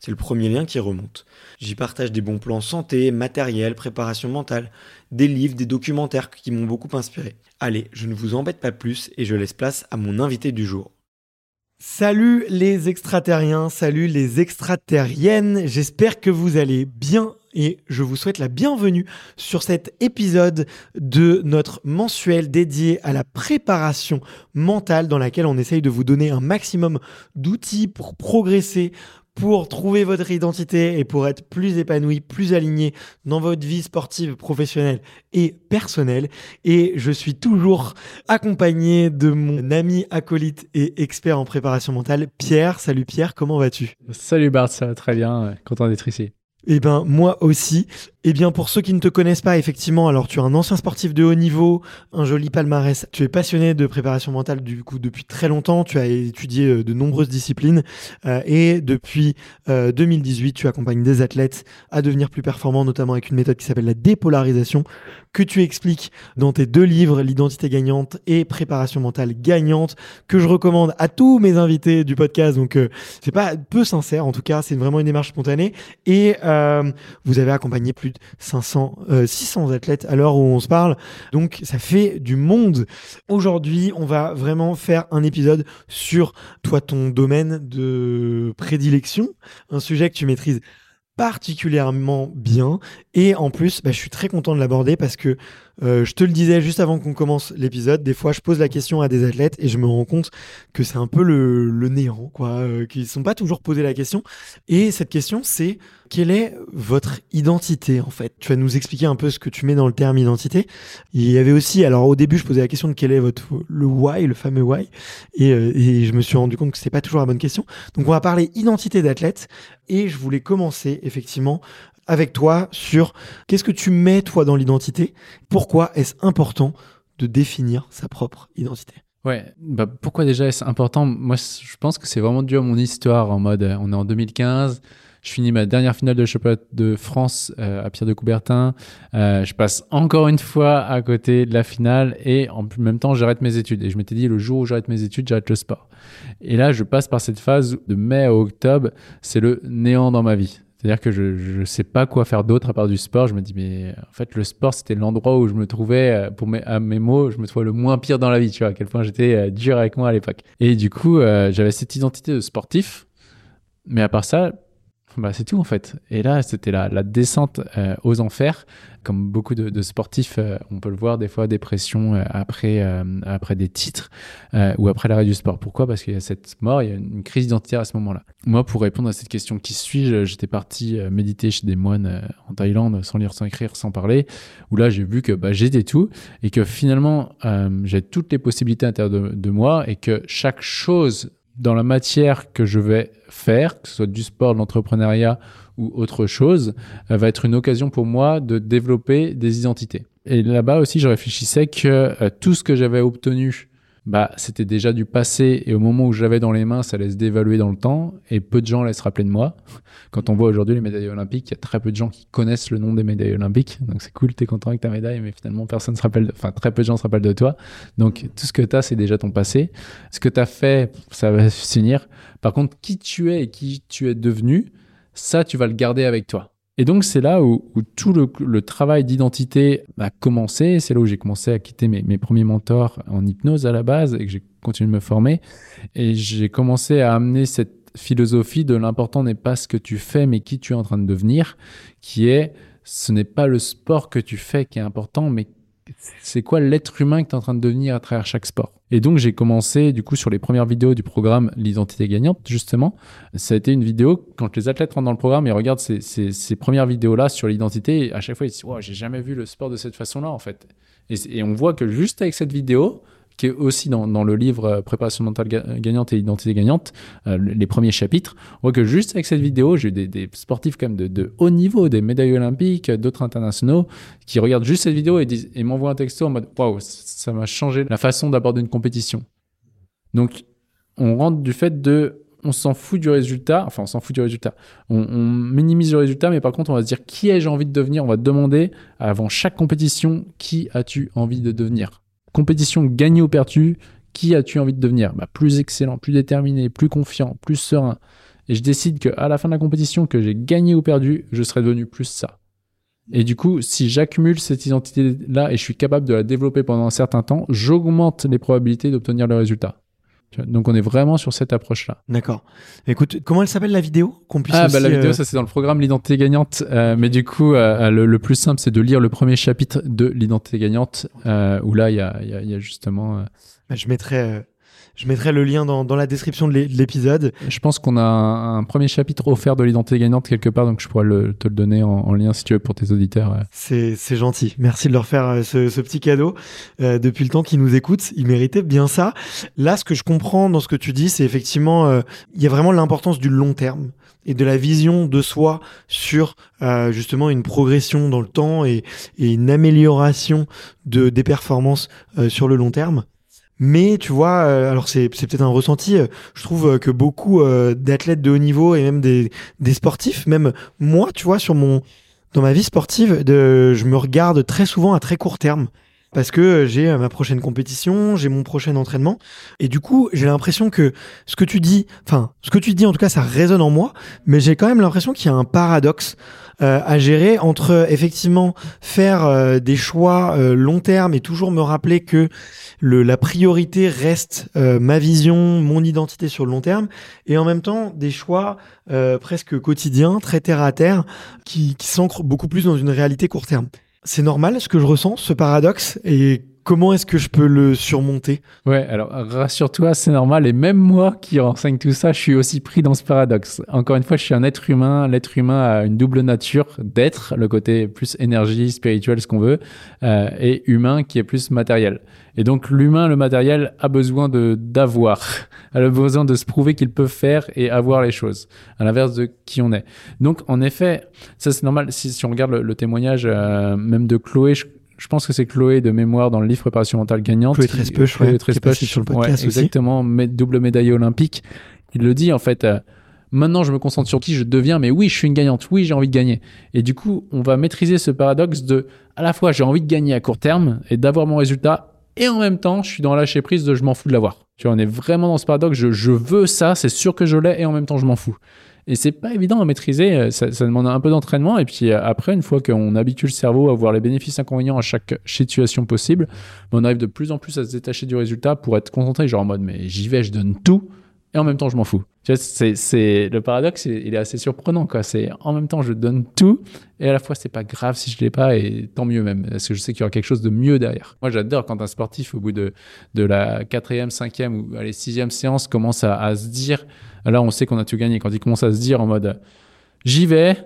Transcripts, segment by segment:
C'est le premier lien qui remonte. J'y partage des bons plans santé, matériel, préparation mentale, des livres, des documentaires qui m'ont beaucoup inspiré. Allez, je ne vous embête pas plus et je laisse place à mon invité du jour. Salut les extraterriens, salut les extraterriennes, j'espère que vous allez bien et je vous souhaite la bienvenue sur cet épisode de notre mensuel dédié à la préparation mentale dans laquelle on essaye de vous donner un maximum d'outils pour progresser, pour trouver votre identité et pour être plus épanoui, plus aligné dans votre vie sportive, professionnelle et personnelle. Et je suis toujours accompagné de mon ami acolyte et expert en préparation mentale, Pierre. Salut Pierre, comment vas-tu? Salut Bart, ça va très bien, content d'être ici. Eh ben moi aussi. Eh bien pour ceux qui ne te connaissent pas, effectivement, alors tu es un ancien sportif de haut niveau, un joli palmarès. Tu es passionné de préparation mentale du coup depuis très longtemps. Tu as étudié euh, de nombreuses disciplines euh, et depuis euh, 2018, tu accompagnes des athlètes à devenir plus performants, notamment avec une méthode qui s'appelle la dépolarisation que tu expliques dans tes deux livres, l'identité gagnante et préparation mentale gagnante, que je recommande à tous mes invités du podcast. Donc euh, c'est pas peu sincère, en tout cas, c'est vraiment une démarche spontanée et euh, vous avez accompagné plus 500, euh, 600 athlètes à l'heure où on se parle. Donc ça fait du monde. Aujourd'hui, on va vraiment faire un épisode sur toi, ton domaine de prédilection, un sujet que tu maîtrises particulièrement bien et en plus bah, je suis très content de l'aborder parce que euh, je te le disais juste avant qu'on commence l'épisode des fois je pose la question à des athlètes et je me rends compte que c'est un peu le, le néant quoi euh, qu'ils sont pas toujours posé la question. Et cette question c'est quelle est votre identité en fait? Tu vas nous expliquer un peu ce que tu mets dans le terme identité. Il y avait aussi alors au début je posais la question de quel est votre le why le fameux why. Et, euh, et je me suis rendu compte que c'est pas toujours la bonne question. Donc on va parler identité d'athlète. Et je voulais commencer effectivement avec toi sur qu'est-ce que tu mets toi dans l'identité? Pourquoi est-ce important de définir sa propre identité? Ouais, bah pourquoi déjà est-ce important? Moi, je pense que c'est vraiment dû à mon histoire en mode on est en 2015, je finis ma dernière finale de championnat de France euh, à Pierre de Coubertin, euh, je passe encore une fois à côté de la finale et en même temps j'arrête mes études. Et je m'étais dit le jour où j'arrête mes études, j'arrête le sport. Et là, je passe par cette phase de mai à octobre, c'est le néant dans ma vie. C'est-à-dire que je ne sais pas quoi faire d'autre à part du sport. Je me dis, mais en fait, le sport, c'était l'endroit où je me trouvais, pour mes, à mes mots, je me trouvais le moins pire dans la vie, tu vois, à quel point j'étais euh, dur avec moi à l'époque. Et du coup, euh, j'avais cette identité de sportif. Mais à part ça, bah, c'est tout en fait. Et là, c'était la, descente euh, aux enfers. Comme beaucoup de, sportifs, euh, on peut le voir des fois, dépression euh, après, euh, après des titres ou après l'arrêt du sport. Pourquoi? Parce qu'il y a cette mort, il y a une crise identitaire à ce moment-là. Moi, pour répondre à cette question, qui suis-je? J'étais parti méditer chez des moines en Thaïlande, sans lire, sans écrire, sans parler, où là, j'ai vu que bah, j'étais tout et que finalement, j'ai toutes les possibilités à l'intérieur de moi et que chaque chose dans la matière que je vais faire, que ce soit du sport, de l'entrepreneuriat ou autre chose, euh, va être une occasion pour moi de développer des identités. Et là-bas aussi, je réfléchissais que euh, tout ce que j'avais obtenu, bah, c'était déjà du passé et au moment où j'avais dans les mains, ça laisse dévaluer dans le temps et peu de gens laissent rappeler de moi. Quand on voit aujourd'hui les médailles olympiques, il y a très peu de gens qui connaissent le nom des médailles olympiques. Donc c'est cool, t'es content avec ta médaille, mais finalement personne se rappelle, de- enfin très peu de gens se rappellent de toi. Donc tout ce que tu as, c'est déjà ton passé. Ce que tu as fait, ça va finir. Par contre, qui tu es et qui tu es devenu, ça, tu vas le garder avec toi. Et donc, c'est là où, tout le, le travail d'identité a commencé. C'est là où j'ai commencé à quitter mes, mes premiers mentors en hypnose à la base et que j'ai continué de me former. Et j'ai commencé à amener cette philosophie de l'important n'est pas ce que tu fais, mais qui tu es en train de devenir, qui est ce n'est pas le sport que tu fais qui est important, mais c'est quoi l'être humain que tu es en train de devenir à travers chaque sport? Et donc j'ai commencé du coup sur les premières vidéos du programme L'identité gagnante justement. Ça a été une vidéo quand les athlètes rentrent dans le programme et regardent ces, ces, premières vidéos-là sur l'identité, à chaque fois ils se disent wow, j'ai jamais vu le sport de cette façon-là en fait. Et on voit que juste avec cette vidéo, qui est aussi dans, dans le livre euh, Préparation mentale ga- gagnante et identité gagnante, euh, les premiers chapitres, on voit que juste avec cette vidéo, j'ai eu des, des sportifs quand même de, de haut niveau, des médailles olympiques, d'autres internationaux, qui regardent juste cette vidéo et, disent, et m'envoient un texto en mode waouh, ça m'a changé la façon d'aborder une compétition. Donc, on rentre du fait de on s'en fout du résultat, enfin on s'en fout du résultat. On, on minimise le résultat, mais par contre on va se dire qui ai-je envie de devenir? On va demander avant chaque compétition qui as-tu envie de devenir? Compétition gagnée ou perdue, qui as-tu envie de devenir? Bah, Plus excellent, plus déterminé, plus confiant, plus serein. Et je décide qu'à la fin de la compétition, que j'ai gagné ou perdu, je serai devenu plus ça. Et du coup, si j'accumule cette identité-là et je suis capable de la développer pendant un certain temps, j'augmente les probabilités d'obtenir le résultat. Donc on est vraiment sur cette approche-là. D'accord. Écoute, comment elle s'appelle la vidéo Qu'on puisse Ah bah aussi, la vidéo, euh, ça c'est dans le programme L'identité gagnante. Euh, mais du coup, euh, le, le plus simple, c'est de lire le premier chapitre de L'identité gagnante, où là, il y a, y a- y a justement... bah, je mettrai, je mettrai le lien dans, dans la description de l'é- de l'épisode. je pense qu'on a un, un premier chapitre offert de L'identité gagnante quelque part, donc je pourrais le- te le donner en, en lien si tu veux pour tes auditeurs. euh. C'est c'est gentil. Merci de leur faire euh, ce, ce petit cadeau euh, depuis le temps qu'ils nous écoutent. Ils méritaient bien ça. Là, ce que je comprends dans ce que tu dis, c'est effectivement, euh, il y a vraiment l'importance du long terme et de la vision de soi sur euh, justement une progression dans le temps et, et une amélioration de des performances euh, sur le long terme. Mais tu vois, euh, alors c'est peut-être un ressenti. euh, je trouve euh, que beaucoup d'athlètes de haut niveau et même des des sportifs, même moi, tu vois, sur mon dans ma vie sportive, de, je me regarde très souvent à très court terme. Parce que j'ai ma prochaine compétition, j'ai mon prochain entraînement. Et du coup, j'ai l'impression que ce que tu dis, enfin, ce que tu dis en tout cas, ça résonne en moi. Mais j'ai quand même l'impression qu'il y a un paradoxe euh, à gérer entre effectivement faire euh, des choix euh, long terme et toujours me rappeler que le, la priorité reste euh, ma vision, mon identité sur le long terme. Et en même temps, des choix euh, presque quotidiens, très terre à terre, qui, qui s'ancre beaucoup plus dans une réalité court terme. C'est normal ce que je ressens, ce paradoxe, et comment est-ce que je peux le surmonter? Ouais, alors rassure-toi, c'est normal. Et même moi qui renseigne tout ça, je suis aussi pris dans ce paradoxe. Encore une fois, je suis un être humain. L'être humain a une double nature d'être, le côté plus énergie, spirituel, ce qu'on veut, euh, et humain qui est plus matériel. Et donc l'humain, le matériel, a besoin de d'avoir, a besoin de se prouver qu'il peut faire et avoir les choses, à l'inverse de qui on est. Donc en effet, ça c'est normal. Si, si on regarde le, témoignage euh, même de Chloé, je, je pense que c'est Chloé de mémoire dans le livre Préparation mentale gagnante. Chloé Trespeuch, Chloé ouais, qui est Trespeuch, sur le podcast ouais. Exactement, double médaille olympique. Il le dit en fait. euh, Maintenant, je me concentre sur qui je deviens, mais oui, je suis une gagnante. Oui, j'ai envie de gagner. Et du coup, on va maîtriser ce paradoxe de, à la fois, j'ai envie de gagner à court terme et d'avoir mon résultat, et en même temps, je suis dans lâcher prise de je m'en fous de l'avoir. Tu vois, on est vraiment dans ce paradoxe. Je, je veux ça, c'est sûr que je l'ai, et en même temps, je m'en fous. Et c'est pas évident à maîtriser. euh, Ça, demande un peu d'entraînement. Et puis euh, après, une fois qu'on habitue le cerveau à voir les bénéfices inconvénients à chaque situation possible, ben, on arrive de plus en plus à se détacher du résultat pour être concentré, genre en mode, mais j'y vais, je donne tout. et en même temps je m'en fous. Tu vois, c'est, le paradoxe, il est assez surprenant. C'est en même temps je donne tout et à la fois c'est pas grave si je l'ai pas et tant mieux même parce que je sais qu'il y aura quelque chose de mieux derrière. Moi j'adore quand un sportif au bout de la quatrième, cinquième ou allez sixième séance commence à se dire là on sait qu'on a tout gagné. Quand il commence à se dire en mode j'y vais,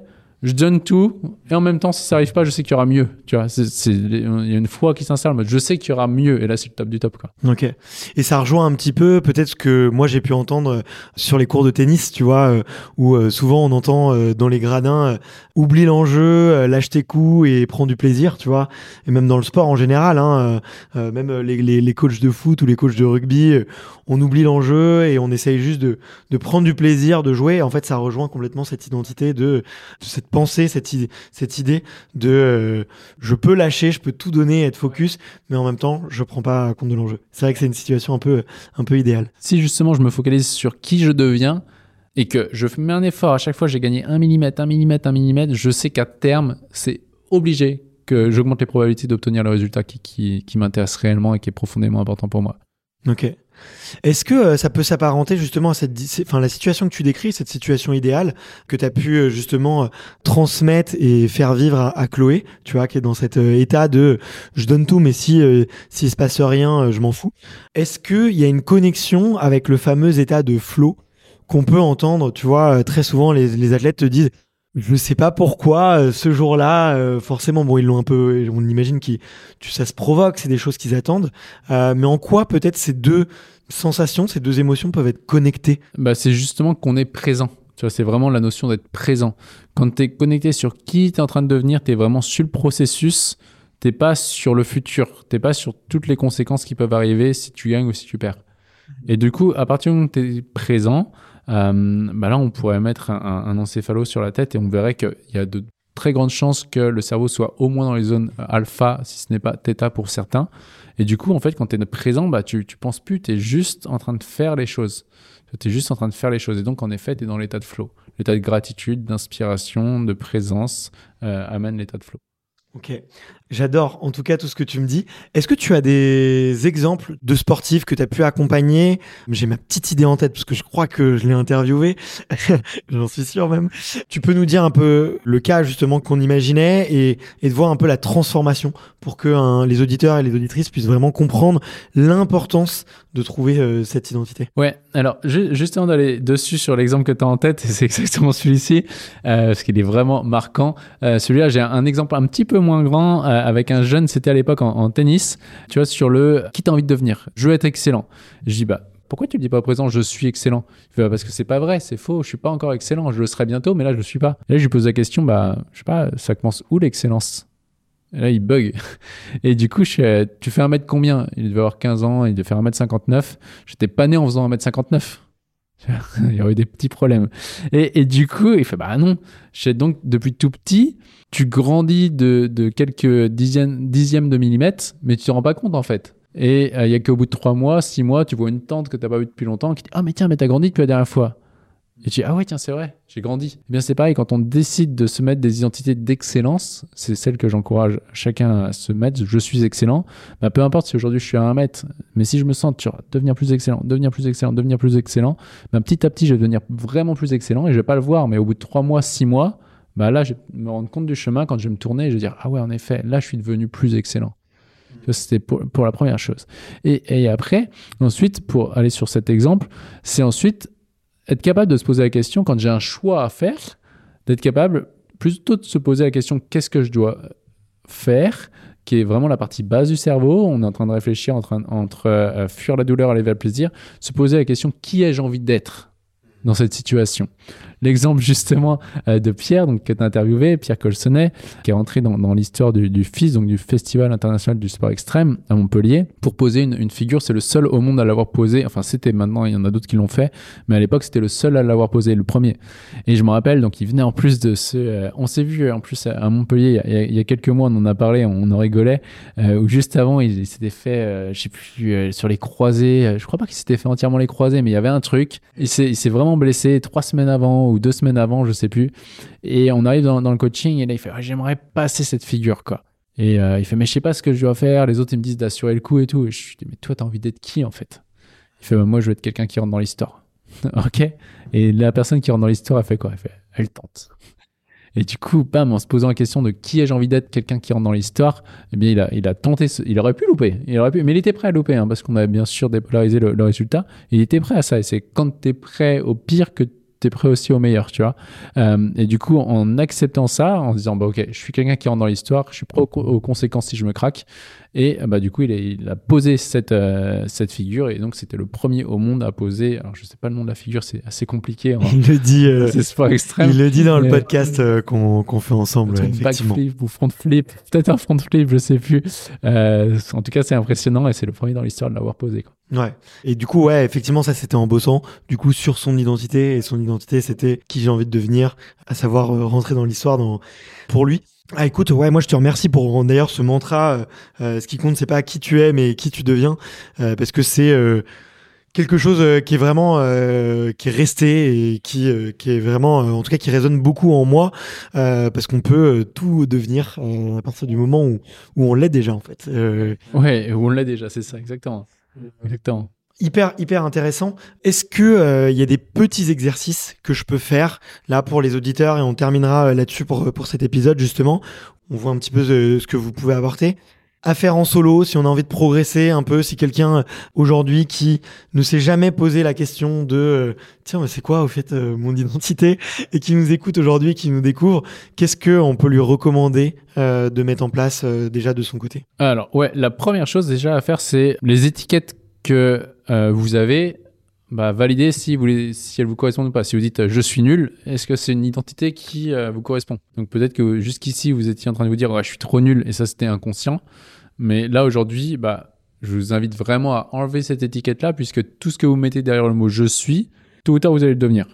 je donne tout, et en même temps, si ça arrive pas, je sais qu'il y aura mieux. Tu vois, il y a une foi qui s'installe, je sais qu'il y aura mieux, et là, c'est le top du top. Ok. Et ça rejoint un petit peu peut-être ce que moi j'ai pu entendre euh, sur les cours de tennis, tu vois, euh, où euh, souvent on entend dans les gradins oublie l'enjeu, lâche tes coups et prends du plaisir, tu vois. Et même dans le sport en général, hein, même les, coachs de foot ou les coachs de rugby, on oublie l'enjeu et on essaye juste de, prendre du plaisir, de jouer. En fait, ça rejoint complètement cette identité de, de cette pensée, cette idée, cette idée de euh, je peux lâcher, je peux tout donner, être focus, mais en même temps, je prends pas compte de l'enjeu. C'est vrai que c'est une situation un peu, un peu idéale. Si justement je me focalise sur qui je deviens, et que je mets un effort, à chaque fois j'ai gagné un millimètre, un millimètre, un millimètre, je sais qu'à terme, c'est obligé que j'augmente les probabilités d'obtenir le résultat qui, qui, qui m'intéresse réellement et qui est profondément important pour moi. Ok. Est-ce que euh, ça peut s'apparenter justement à cette, enfin la situation que tu décris, cette situation idéale que tu as pu euh, justement euh, transmettre et faire vivre à, Chloé, tu vois, qui est dans cet état de je donne tout, mais si s'il se passe rien, je m'en fous. Est-ce que il y a une connexion avec le fameux état de flow qu'on peut entendre, tu vois, très souvent les athlètes te disent je sais pas pourquoi euh, ce jour-là, euh, forcément, bon, ils l'ont un peu, on imagine que ça se provoque, c'est des choses qu'ils attendent, euh, mais en quoi peut-être ces deux sensations, ces deux émotions peuvent être connectées? Bah, c'est justement qu'on est présent. C'est vraiment la notion d'être présent. Quand tu es connecté sur qui tu es en train de devenir, tu es vraiment sur le processus, t'es pas sur le futur, t'es pas sur toutes les conséquences qui peuvent arriver si tu gagnes ou si tu perds. Et du coup, à partir du moment où tu es présent, euh, bah là, on pourrait mettre un, un- encéphalo sur la tête et on verrait qu'il y a de très grandes chances que le cerveau soit au moins dans les zones alpha, si ce n'est pas theta pour certains. Et du coup, en fait, quand tu es présent, bah, tu, tu penses plus, tu es juste en train de faire les choses. Tu juste en train de faire les choses. Et donc, en effet, tu es dans l'état de flow. L'état de gratitude, d'inspiration, de présence euh, amène l'état de flow. Ok, j'adore en tout cas tout ce que tu me dis. Est-ce que tu as des exemples de sportifs que tu as pu accompagner? J'ai ma petite idée en tête parce que je crois que je l'ai interviewé, j'en suis sûr même. Tu peux nous dire un peu le cas justement qu'on imaginait et, et de voir un peu la transformation pour que hein, les auditeurs et les auditrices puissent vraiment comprendre l'importance de trouver euh, cette identité. Ouais, alors ju- juste d'aller dessus sur l'exemple que tu as en tête, c'est exactement celui-ci, euh, parce qu'il est vraiment marquant. Euh, celui-là, j'ai un exemple un petit peu moins grand euh, avec un jeune, c'était à l'époque en, en tennis, tu vois, sur le qui t'as envie de devenir? Je veux être excellent. Je dis, bah, pourquoi tu le dis pas au présent je suis excellent? Bah, Parce que c'est pas vrai, c'est faux, je suis pas encore excellent, je le serai bientôt, mais là je le suis pas. Et là, je lui pose la question, bah, je sais pas, ça commence où l'excellence? Et là, il bug. Et du coup, je tu fais un mètre combien? Il devait avoir 15 ans, il devait faire 1m59. J'étais pas né en faisant 1m59. il y aurait eu des petits problèmes. Et, du coup, il fait bah non. Donc, depuis tout petit, tu grandis de, de quelques dixièmes, dixièmes de millimètre, mais tu te rends pas compte en fait. Et euh, il y a qu'au bout de trois mois, six mois, tu vois une tante que t'as pas vue depuis longtemps qui dit Ah, mais tiens, mais t'as grandi depuis la dernière fois. Et tu dis, ah ouais, tiens, c'est vrai, j'ai grandi. Eh bien, c'est pareil, quand on décide de se mettre des identités d'excellence, c'est celle que j'encourage chacun à se mettre, je suis excellent, bah, peu importe si aujourd'hui je suis à un mètre, mais si je me sens, tu vois, devenir plus excellent, devenir plus excellent, devenir plus excellent, bah, petit à petit, je vais devenir vraiment plus excellent et je vais pas le voir, mais au bout de trois mois, six mois, bah là, je vais me rendre compte du chemin quand je vais me tourner et je vais dire, ah ouais, en effet, là, je suis devenu plus excellent. C'était pour, pour la première chose. Et, et après, ensuite, pour aller sur cet exemple, c'est ensuite être capable de se poser la question quand j'ai un choix à faire, d'être capable plutôt de se poser la question qu'est-ce que je dois faire, qui est vraiment la partie basse du cerveau. On est en train de réfléchir entre, entre euh, fuir la douleur et aller vers le plaisir, se poser la question qui ai-je envie d'être dans cette situation? L'exemple justement euh, de Pierre, donc, que tu interviewé, Pierre Colsonnet, qui est rentré dans, l'histoire du, du FIS, donc du Festival international du sport extrême à Montpellier, pour poser une, figure. C'est le seul au monde à l'avoir posé. Enfin, c'était maintenant, il y en a d'autres qui l'ont fait, mais à l'époque, c'était le seul à l'avoir posé, le premier. Et je me rappelle, donc il venait en plus de ce. euh, on s'est vu en plus à Montpellier il y, a, quelques mois, on en a parlé, on en rigolait, euh, où juste avant, il, s'était fait, euh, je sais plus, euh, sur les croisés. euh, je crois pas qu'il s'était fait entièrement les croisés, mais il y avait un truc. Il s'est vraiment blessé trois semaines avant ou deux semaines avant, je sais plus. Et on arrive dans, le coaching et là, il fait Ah, J'aimerais passer cette figure, quoi. Et euh, il fait Mais je sais pas ce que je dois faire. Les autres, ils me disent d'assurer le coup et tout. Et je dis Mais toi, t'as envie d'être qui, en fait? Il fait bah, Moi, je veux être quelqu'un qui rentre dans l'histoire. ok? Et la personne qui rentre dans l'histoire, elle fait quoi? Elle fait, elle tente. Et du coup, bam, en se posant la question de qui ai-je envie d'être, quelqu'un qui rentre dans l'histoire, eh bien, il a, il a tenté, ce- il aurait pu louper, il aurait pu, mais il était prêt à louper, hein, parce qu'on avait bien sûr dépolarisé le, le résultat. Il était prêt à ça, et c'est quand tu es prêt au pire que tu es prêt aussi au meilleur, tu vois. Euh, et du coup, en acceptant ça, en disant, bah, ok, je suis quelqu'un qui rentre dans l'histoire, je suis prêt aux, aux conséquences si je me craque, et euh, bah, du coup, il a, il a posé cette, euh, cette figure, et donc c'était le premier au monde à poser, alors je sais pas le nom de la figure, c'est assez compliqué, hein. Il le dit, euh, c'est sport extrême. il le dit dans le podcast euh, qu'on fait ensemble, backflip ou front flip, peut-être un front flip, je sais plus. En tout cas, c'est impressionnant et c'est le premier dans l'histoire de l'avoir posé. Quoi. Ouais. Et du coup, ouais, effectivement, ça c'était en bossant, du coup, sur son identité. Et son identité, c'était qui j'ai envie de devenir, à savoir euh, rentrer dans l'histoire dans... pour lui. Ah, écoute, ouais, moi je te remercie pour d'ailleurs ce mantra. euh, euh, ce qui compte, c'est pas qui tu es, mais qui tu deviens, euh, parce que c'est euh, quelque chose qui est vraiment qui est resté et qui qui est vraiment, en tout cas, qui résonne beaucoup en moi, parce qu'on peut tout devenir à partir du moment où où on l'est déjà en fait. Ouais, on l'a déjà, c'est ça, exactement. Exactement. Hyper hyper intéressant. Est-ce que euh, il y a des petits exercices que je peux faire là pour les auditeurs et on terminera euh, là-dessus pour pour cet épisode justement. On voit un petit peu ce, que vous pouvez apporter. À faire en solo, si on a envie de progresser un peu, si quelqu'un euh, aujourd'hui qui ne s'est jamais posé la question de euh, tiens mais c'est quoi au fait euh, mon identité? et qui nous écoute aujourd'hui, qui nous découvre, qu'est-ce que on peut lui recommander euh, de mettre en place euh, déjà de son côté? Alors, ouais, la première chose déjà à faire, c'est les étiquettes que euh, vous avez, bah, valider si, vous si elles vous correspondent ou pas. Si vous dites euh, je suis nul, est-ce que c'est une identité qui euh, vous correspond? Donc peut-être que jusqu'ici, vous étiez en train de vous dire je suis trop nul et ça c'était inconscient. Mais là aujourd'hui, bah, je vous invite vraiment à enlever cette étiquette-là puisque tout ce que vous mettez derrière le mot je suis, tôt ou tard vous allez le devenir.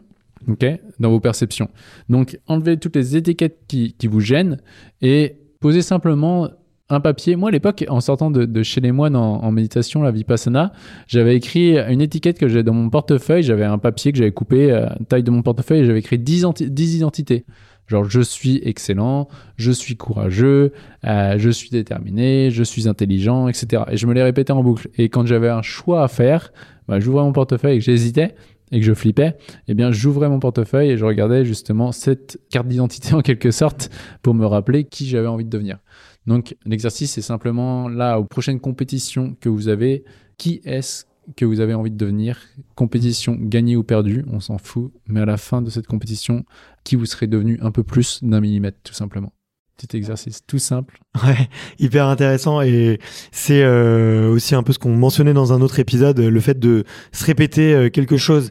Ok? Dans vos perceptions. Donc enlevez toutes les étiquettes qui, qui vous gênent et posez simplement un papier. Moi, à l'époque, en sortant de, chez les moines en, méditation, la Vipassana, j'avais écrit une étiquette que j'avais dans mon portefeuille. J'avais un papier que j'avais coupé à la taille de mon portefeuille j'avais écrit 10, anti- 10 identités. Genre, je suis excellent, je suis courageux, euh, je suis déterminé, je suis intelligent, etc. Et je me les répétais en boucle. Et quand j'avais un choix à faire, bah, j'ouvrais mon portefeuille et que j'hésitais et que je flippais, eh bien, j'ouvrais mon portefeuille et je regardais justement cette carte d'identité en quelque sorte pour me rappeler qui j'avais envie de devenir. Donc, l'exercice, c'est simplement là, aux prochaines compétitions que vous avez, qui est-ce que vous avez envie de devenir? Compétition gagnée ou perdue, on s'en fout. Mais à la fin de cette compétition, qui vous serez devenu un peu plus d'un millimètre, tout simplement. Petit exercice tout simple. Ouais, hyper intéressant et c'est euh, aussi un peu ce qu'on mentionnait dans un autre épisode, le fait de se répéter euh, quelque chose.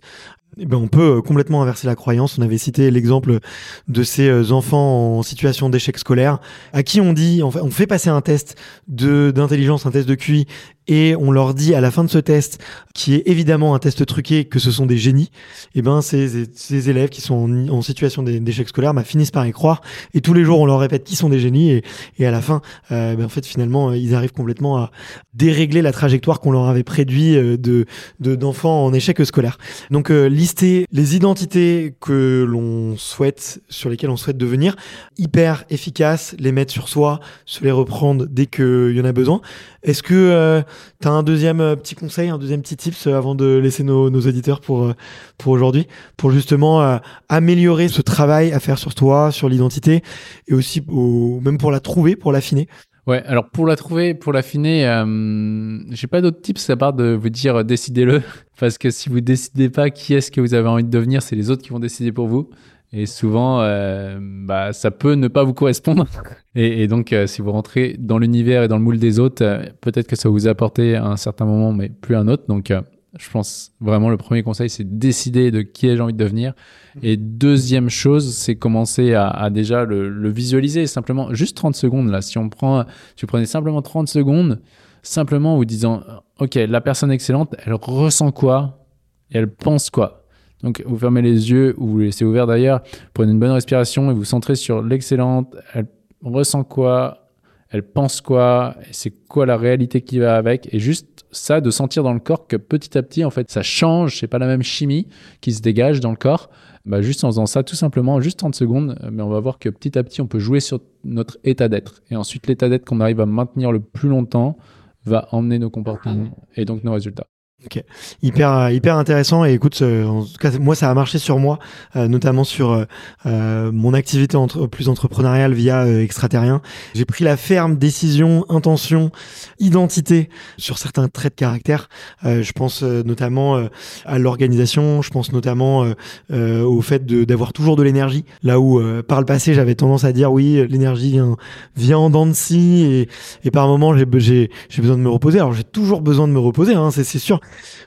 Eh ben, on peut euh, complètement inverser la croyance. On avait cité l'exemple de ces euh, enfants en situation d'échec scolaire à qui on dit, on fait passer un test d'intelligence, un test de QI, et on leur dit à la fin de ce test, qui est évidemment un test truqué, que ce sont des génies. Et ben ces, ces élèves qui sont en, situation d'é- d'échec scolaire bah, finissent par y croire, et tous les jours on leur répète qu'ils sont des génies, et, à la fin, euh, ben, en fait finalement euh, ils arrivent complètement à dérégler la trajectoire qu'on leur avait préduit euh, de de- d'enfants en échec scolaire. Donc euh, lister les identités que l'on souhaite, sur lesquelles on souhaite devenir, hyper efficace, les mettre sur soi, se les reprendre dès qu'il y en a besoin. Est-ce que tu as un deuxième euh, petit conseil, un deuxième petit tips euh, avant de laisser nos, nos auditeurs pour, euh, pour aujourd'hui, pour justement améliorer ce travail à faire sur toi, sur l'identité, et aussi au- même pour la trouver, pour l'affiner Ouais, alors pour la trouver, pour l'affiner, euh, j'ai pas d'autres tips à part de vous dire décidez-le. Parce que si vous décidez pas qui est-ce que vous avez envie de devenir, c'est les autres qui vont décider pour vous. Et souvent, euh, bah, ça peut ne pas vous correspondre. Et, et donc, euh, si vous rentrez dans l'univers et dans le moule des autres, euh, peut-être que ça vous apporter à un certain moment, mais plus à un autre. Donc, je pense vraiment le premier conseil, c'est de décider de qui ai-je envie de devenir. Et deuxième chose, c'est commencer à, à déjà le, le visualiser. Simplement, juste 30 secondes là. Si on prend, si vous prenez simplement 30 secondes, simplement en vous disant, ok, la personne excellente, elle ressent quoi et elle pense quoi? Donc, vous fermez les yeux ou vous les laissez ouverts d'ailleurs, prenez une bonne respiration et vous centrez sur l'excellente. Elle ressent quoi Elle pense quoi C'est quoi la réalité qui va avec Et juste ça, de sentir dans le corps que petit à petit, en fait, ça change. C'est pas la même chimie qui se dégage dans le corps. Bah, juste en faisant ça, tout simplement, juste 30 secondes, mais on va voir que petit à petit, on peut jouer sur notre état d'être. Et ensuite, l'état d'être qu'on arrive à maintenir le plus longtemps va emmener nos comportements et donc nos résultats. Ok, hyper hyper intéressant et écoute, euh, en tout cas moi ça a marché sur moi, euh, notamment sur euh, euh, mon activité entre, plus entrepreneuriale via euh, extraterrien. J'ai pris la ferme décision, intention, identité sur certains traits de caractère. Euh, je pense euh, notamment euh, à l'organisation, je pense notamment euh, euh, au fait d'avoir toujours de l'énergie. Là où euh, par le passé j'avais tendance à dire oui l'énergie vient vient en dents de scie et, et par moment j'ai besoin de me reposer. Alors j'ai toujours besoin de me reposer, hein, c'est sûr.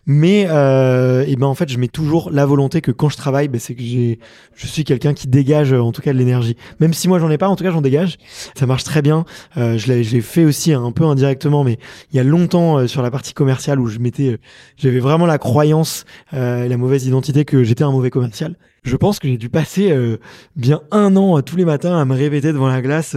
Mais euh, et ben en fait, je mets toujours la volonté que quand je travaille, ben, c'est que j'ai, je suis quelqu'un qui dégage euh, en tout cas de l'énergie. Même si moi j'en ai pas, en tout cas j'en dégage. Ça marche très bien. Euh, je l'ai, je fait aussi un peu indirectement, mais il y a longtemps euh, sur la partie commerciale où je m'étais, euh, j'avais vraiment la croyance euh, et la mauvaise identité que j'étais un mauvais commercial. Je pense que j'ai dû passer bien un an tous les matins à me répéter devant la glace.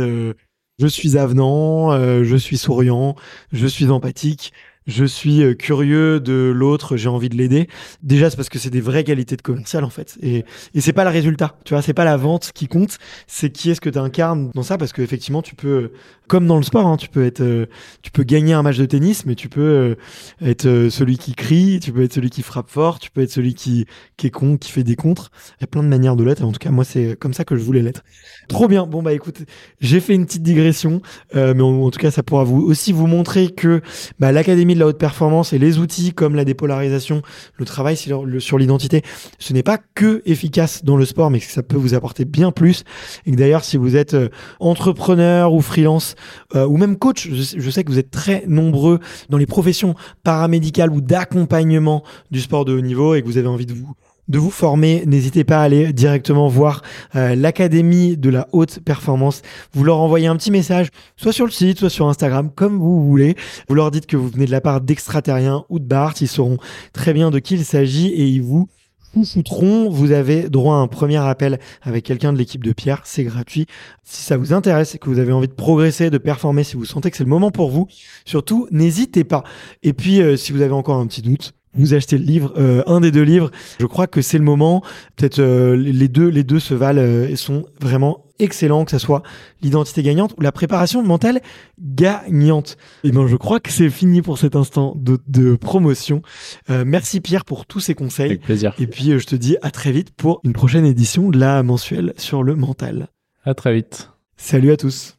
je suis avenant, euh, je suis souriant, je suis empathique, je suis euh, curieux de l'autre, j'ai envie de l'aider. Déjà, c'est parce que c'est des vraies qualités de commercial en fait, et et c'est pas le résultat. Tu vois, c'est pas la vente qui compte, c'est qui est-ce que tu incarnes dans ça, parce qu'effectivement, tu peux, comme dans le sport, hein, tu peux être, euh, tu peux gagner un match de tennis, mais tu peux euh, être celui qui crie, tu peux être celui qui frappe fort, tu peux être celui qui qui est con, qui fait des contres. Il y a plein de manières de l'être. En tout cas, moi, c'est comme ça que je voulais l'être. Trop bien. Bon bah écoute, j'ai fait une petite digression, mais en, en tout cas, ça pourra vous aussi vous montrer que bah, l'académie de la haute performance et les outils comme la dépolarisation, le travail sur, l'identité, ce n'est pas que efficace dans le sport, mais que ça peut vous apporter bien plus. Et que d'ailleurs, si vous êtes euh, entrepreneur ou freelance euh, ou même coach, je sais que vous êtes très nombreux dans les professions paramédicales ou d'accompagnement du sport de haut niveau et que vous avez envie de vous de vous former, n'hésitez pas à aller directement voir euh, l'académie de la haute performance. Vous leur envoyez un petit message, soit sur le site, soit sur Instagram, comme vous voulez. Vous leur dites que vous venez de la part d'extraterriens ou de Bart, ils sauront très bien de qui il s'agit et ils vous chouchouteront. Vous avez droit à un premier appel avec quelqu'un de l'équipe de Pierre, c'est gratuit. Si ça vous intéresse et que vous avez envie de progresser, de performer, si vous sentez que c'est le moment pour vous, surtout n'hésitez pas. Et puis euh, si vous avez encore un petit doute, vous achetez le livre, euh, un des deux livres. Je crois que c'est le moment. Peut-être euh, les deux, les deux se valent euh, et sont vraiment excellents, que ça soit l'identité gagnante ou la préparation mentale gagnante. Et ben, je crois que c'est fini pour cet instant de, de promotion. Euh, merci Pierre pour tous ces conseils. Avec plaisir. Et puis, euh, je te dis à très vite pour une prochaine édition de la mensuelle sur le mental. À très vite. Salut à tous.